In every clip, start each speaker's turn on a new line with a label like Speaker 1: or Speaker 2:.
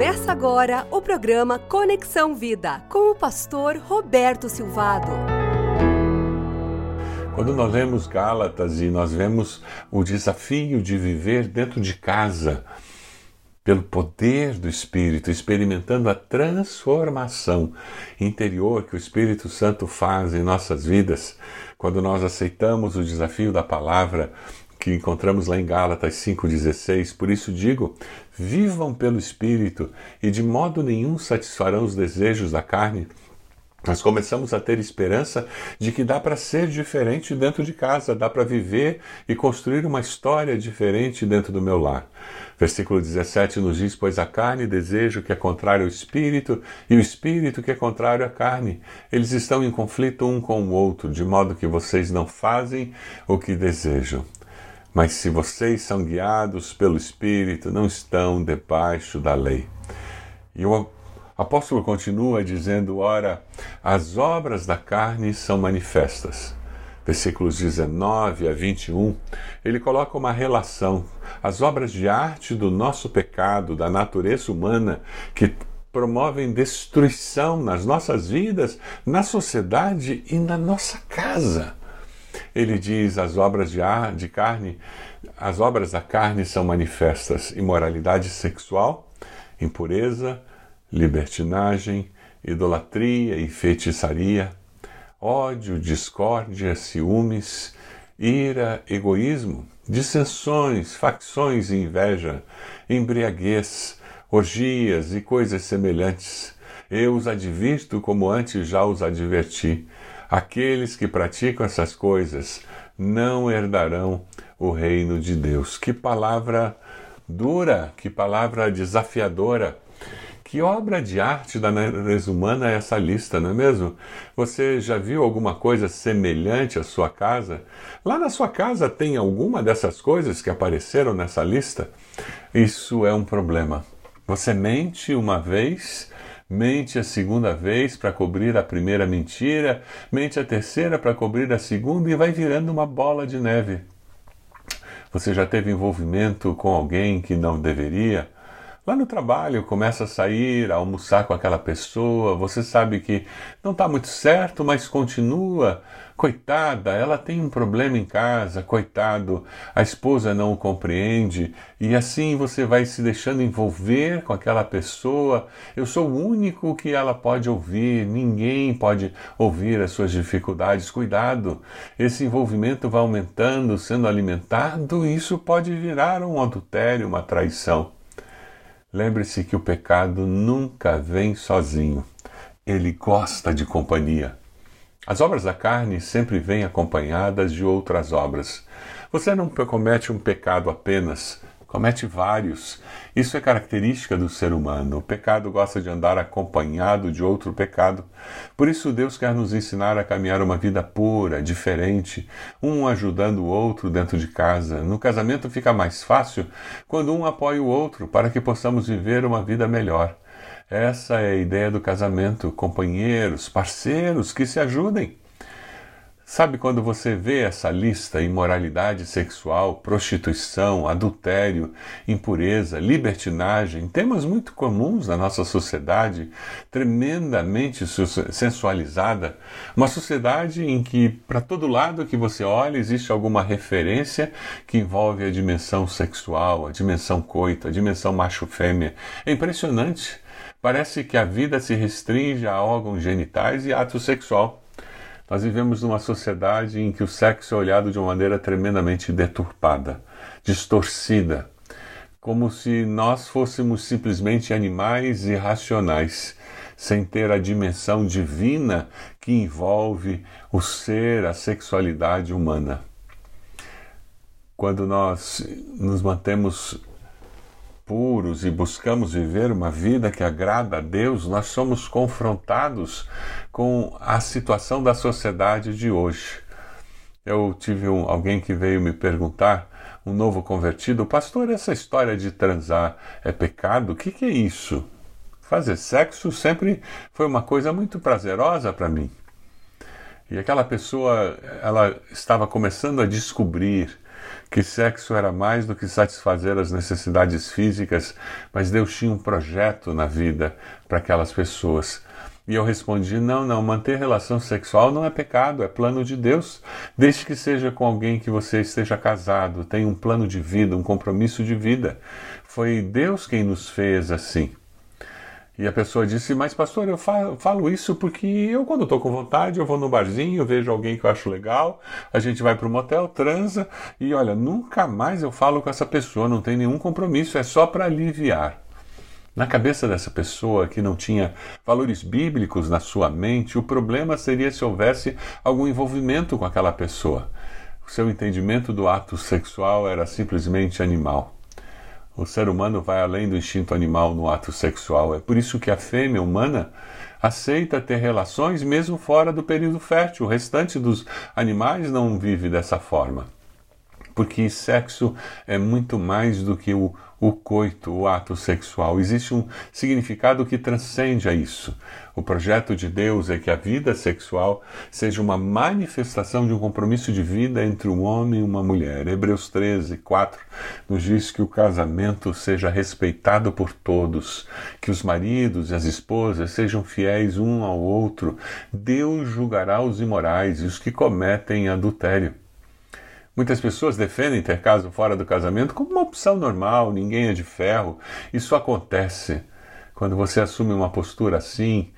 Speaker 1: Começa agora o programa Conexão Vida com o pastor Roberto Silvado.
Speaker 2: Quando nós lemos Gálatas e nós vemos o desafio de viver dentro de casa, pelo poder do Espírito, experimentando a transformação interior que o Espírito Santo faz em nossas vidas, quando nós aceitamos o desafio da palavra que encontramos lá em Gálatas 5,16. Por isso digo: vivam pelo Espírito e de modo nenhum satisfarão os desejos da carne. Nós começamos a ter esperança de que dá para ser diferente dentro de casa, dá para viver e construir uma história diferente dentro do meu lar. Versículo 17 nos diz: Pois a carne deseja o que é contrário ao espírito, e o espírito que é contrário à carne. Eles estão em conflito um com o outro, de modo que vocês não fazem o que desejam. Mas se vocês são guiados pelo Espírito, não estão debaixo da lei. E o apóstolo continua dizendo: Ora, as obras da carne são manifestas. Versículos 19 a 21, ele coloca uma relação. As obras de arte do nosso pecado, da natureza humana, que promovem destruição nas nossas vidas, na sociedade e na nossa casa. Ele diz: as obras de, ar, de carne, as obras da carne são manifestas: imoralidade sexual, impureza, libertinagem, idolatria e feitiçaria, ódio, discórdia, ciúmes, ira, egoísmo, dissensões, facções e inveja, embriaguez, orgias e coisas semelhantes. Eu os advirto como antes já os adverti. Aqueles que praticam essas coisas não herdarão o reino de Deus. Que palavra dura, que palavra desafiadora. Que obra de arte da natureza humana é essa lista, não é mesmo? Você já viu alguma coisa semelhante à sua casa? Lá na sua casa tem alguma dessas coisas que apareceram nessa lista? Isso é um problema. Você mente uma vez mente a segunda vez para cobrir a primeira mentira, mente a terceira para cobrir a segunda e vai virando uma bola de neve. Você já teve envolvimento com alguém que não deveria? Lá no trabalho, começa a sair, a almoçar com aquela pessoa, você sabe que não está muito certo, mas continua. Coitada, ela tem um problema em casa, coitado, a esposa não o compreende, e assim você vai se deixando envolver com aquela pessoa. Eu sou o único que ela pode ouvir, ninguém pode ouvir as suas dificuldades. Cuidado, esse envolvimento vai aumentando, sendo alimentado, e isso pode virar um adultério, uma traição. Lembre-se que o pecado nunca vem sozinho. Ele gosta de companhia. As obras da carne sempre vêm acompanhadas de outras obras. Você não comete um pecado apenas, comete vários. Isso é característica do ser humano. O pecado gosta de andar acompanhado de outro pecado. Por isso, Deus quer nos ensinar a caminhar uma vida pura, diferente, um ajudando o outro dentro de casa. No casamento fica mais fácil quando um apoia o outro para que possamos viver uma vida melhor. Essa é a ideia do casamento: companheiros, parceiros que se ajudem. Sabe quando você vê essa lista: imoralidade sexual, prostituição, adultério, impureza, libertinagem, temas muito comuns na nossa sociedade, tremendamente sensualizada, uma sociedade em que para todo lado que você olha existe alguma referência que envolve a dimensão sexual, a dimensão coito, a dimensão macho-fêmea. É impressionante. Parece que a vida se restringe a órgãos genitais e ato sexual. Nós vivemos numa sociedade em que o sexo é olhado de uma maneira tremendamente deturpada, distorcida, como se nós fôssemos simplesmente animais irracionais, sem ter a dimensão divina que envolve o ser, a sexualidade humana. Quando nós nos mantemos puros e buscamos viver uma vida que agrada a Deus, nós somos confrontados com a situação da sociedade de hoje. Eu tive um, alguém que veio me perguntar, um novo convertido, pastor, essa história de transar é pecado? O que, que é isso? Fazer sexo sempre foi uma coisa muito prazerosa para mim. E aquela pessoa, ela estava começando a descobrir que sexo era mais do que satisfazer as necessidades físicas, mas Deus tinha um projeto na vida para aquelas pessoas. E eu respondi: não, não, manter relação sexual não é pecado, é plano de Deus. Desde que seja com alguém que você esteja casado, tenha um plano de vida, um compromisso de vida. Foi Deus quem nos fez assim. E a pessoa disse: Mas, pastor, eu falo isso porque eu, quando estou com vontade, eu vou no barzinho, vejo alguém que eu acho legal, a gente vai para o motel, transa, e olha, nunca mais eu falo com essa pessoa, não tem nenhum compromisso, é só para aliviar. Na cabeça dessa pessoa que não tinha valores bíblicos na sua mente, o problema seria se houvesse algum envolvimento com aquela pessoa. O seu entendimento do ato sexual era simplesmente animal. O ser humano vai além do instinto animal no ato sexual. É por isso que a fêmea humana aceita ter relações mesmo fora do período fértil. O restante dos animais não vive dessa forma. Porque sexo é muito mais do que o o coito, o ato sexual. Existe um significado que transcende a isso. O projeto de Deus é que a vida sexual seja uma manifestação de um compromisso de vida entre um homem e uma mulher. Hebreus 13, 4 nos diz que o casamento seja respeitado por todos, que os maridos e as esposas sejam fiéis um ao outro. Deus julgará os imorais e os que cometem adultério. Muitas pessoas defendem ter caso fora do casamento como uma opção normal, ninguém é de ferro. Isso acontece. Quando você assume uma postura assim,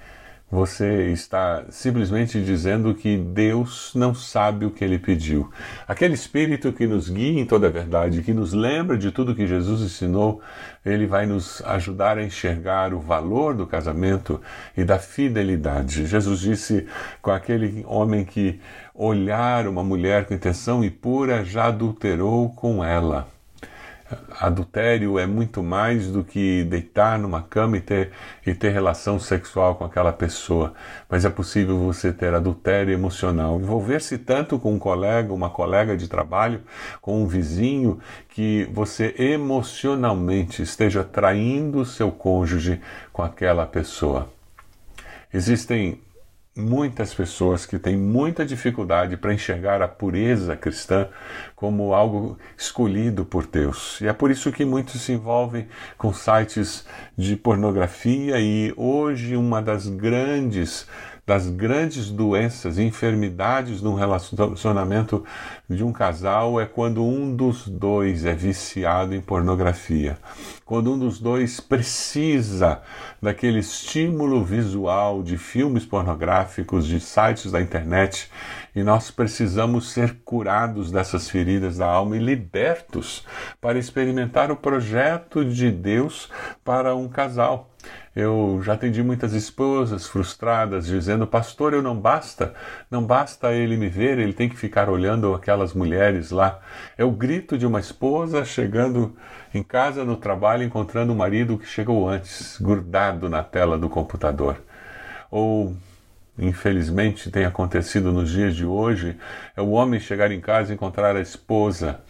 Speaker 2: você está simplesmente dizendo que Deus não sabe o que ele pediu. Aquele Espírito que nos guia em toda a verdade, que nos lembra de tudo que Jesus ensinou, ele vai nos ajudar a enxergar o valor do casamento e da fidelidade. Jesus disse com aquele homem que olhar uma mulher com intenção impura já adulterou com ela. Adultério é muito mais do que deitar numa cama e ter, e ter relação sexual com aquela pessoa, mas é possível você ter adultério emocional, envolver-se tanto com um colega, uma colega de trabalho, com um vizinho, que você emocionalmente esteja traindo seu cônjuge com aquela pessoa. Existem muitas pessoas que têm muita dificuldade para enxergar a pureza cristã como algo escolhido por Deus. E é por isso que muitos se envolvem com sites de pornografia e hoje uma das grandes das grandes doenças enfermidades no relacionamento de um casal é quando um dos dois é viciado em pornografia. Quando um dos dois precisa daquele estímulo visual de filmes pornográficos, de sites da internet, e nós precisamos ser curados dessas feridas da alma e libertos para experimentar o projeto de Deus para um casal. Eu já atendi muitas esposas frustradas dizendo: Pastor, eu não basta, não basta ele me ver, ele tem que ficar olhando aquelas mulheres lá. É o grito de uma esposa chegando em casa, no trabalho, encontrando um marido que chegou antes, grudado na tela do computador. Ou infelizmente tem acontecido nos dias de hoje, é o homem chegar em casa e encontrar a esposa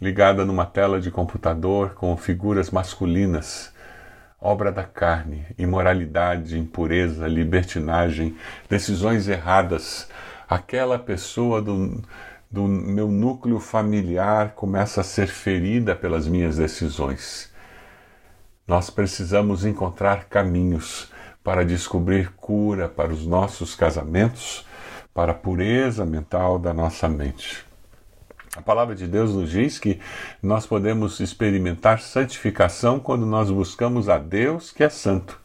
Speaker 2: ligada numa tela de computador com figuras masculinas obra da carne, imoralidade, impureza, libertinagem, decisões erradas. Aquela pessoa do, do meu núcleo familiar começa a ser ferida pelas minhas decisões. Nós precisamos encontrar caminhos para descobrir cura para os nossos casamentos, para a pureza mental da nossa mente. A palavra de Deus nos diz que nós podemos experimentar santificação quando nós buscamos a Deus que é santo.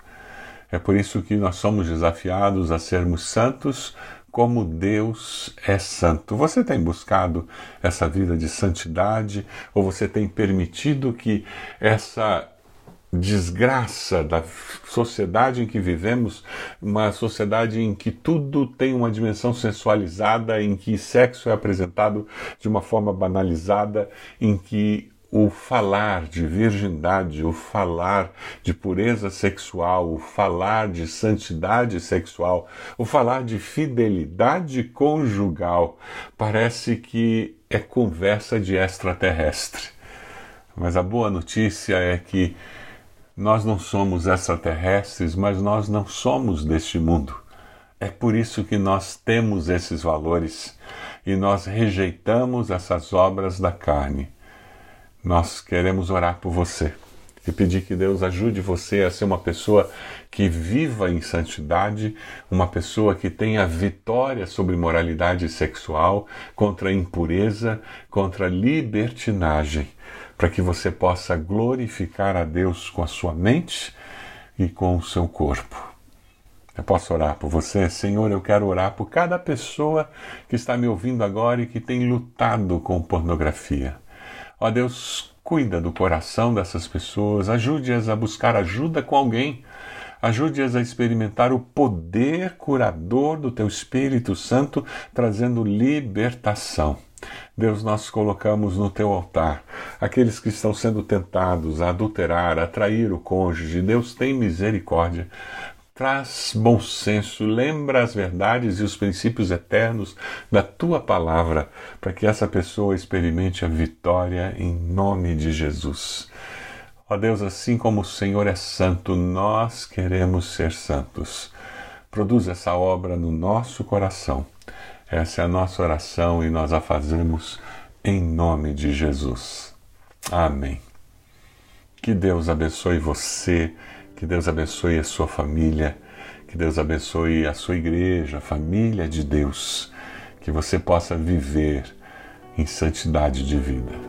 Speaker 2: É por isso que nós somos desafiados a sermos santos como Deus é santo. Você tem buscado essa vida de santidade ou você tem permitido que essa desgraça da sociedade em que vivemos, uma sociedade em que tudo tem uma dimensão sensualizada, em que sexo é apresentado de uma forma banalizada, em que o falar de virgindade, o falar de pureza sexual, o falar de santidade sexual, o falar de fidelidade conjugal, parece que é conversa de extraterrestre. Mas a boa notícia é que nós não somos extraterrestres, mas nós não somos deste mundo. É por isso que nós temos esses valores. e nós rejeitamos essas obras da carne. Nós queremos orar por você e pedir que Deus ajude você a ser uma pessoa que viva em santidade, uma pessoa que tenha vitória sobre moralidade sexual, contra impureza, contra libertinagem, para que você possa glorificar a Deus com a sua mente e com o seu corpo. Eu posso orar por você? Senhor, eu quero orar por cada pessoa que está me ouvindo agora e que tem lutado com pornografia. Ó Deus, cuida do coração dessas pessoas, ajude-as a buscar ajuda com alguém, ajude-as a experimentar o poder curador do Teu Espírito Santo, trazendo libertação. Deus, nós colocamos no teu altar aqueles que estão sendo tentados a adulterar, a trair o cônjuge. Deus tem misericórdia. Traz bom senso, lembra as verdades e os princípios eternos da tua palavra, para que essa pessoa experimente a vitória em nome de Jesus. Ó Deus, assim como o Senhor é santo, nós queremos ser santos. Produz essa obra no nosso coração. Essa é a nossa oração e nós a fazemos em nome de Jesus. Amém. Que Deus abençoe você que Deus abençoe a sua família, que Deus abençoe a sua igreja, a família de Deus, que você possa viver em santidade de vida.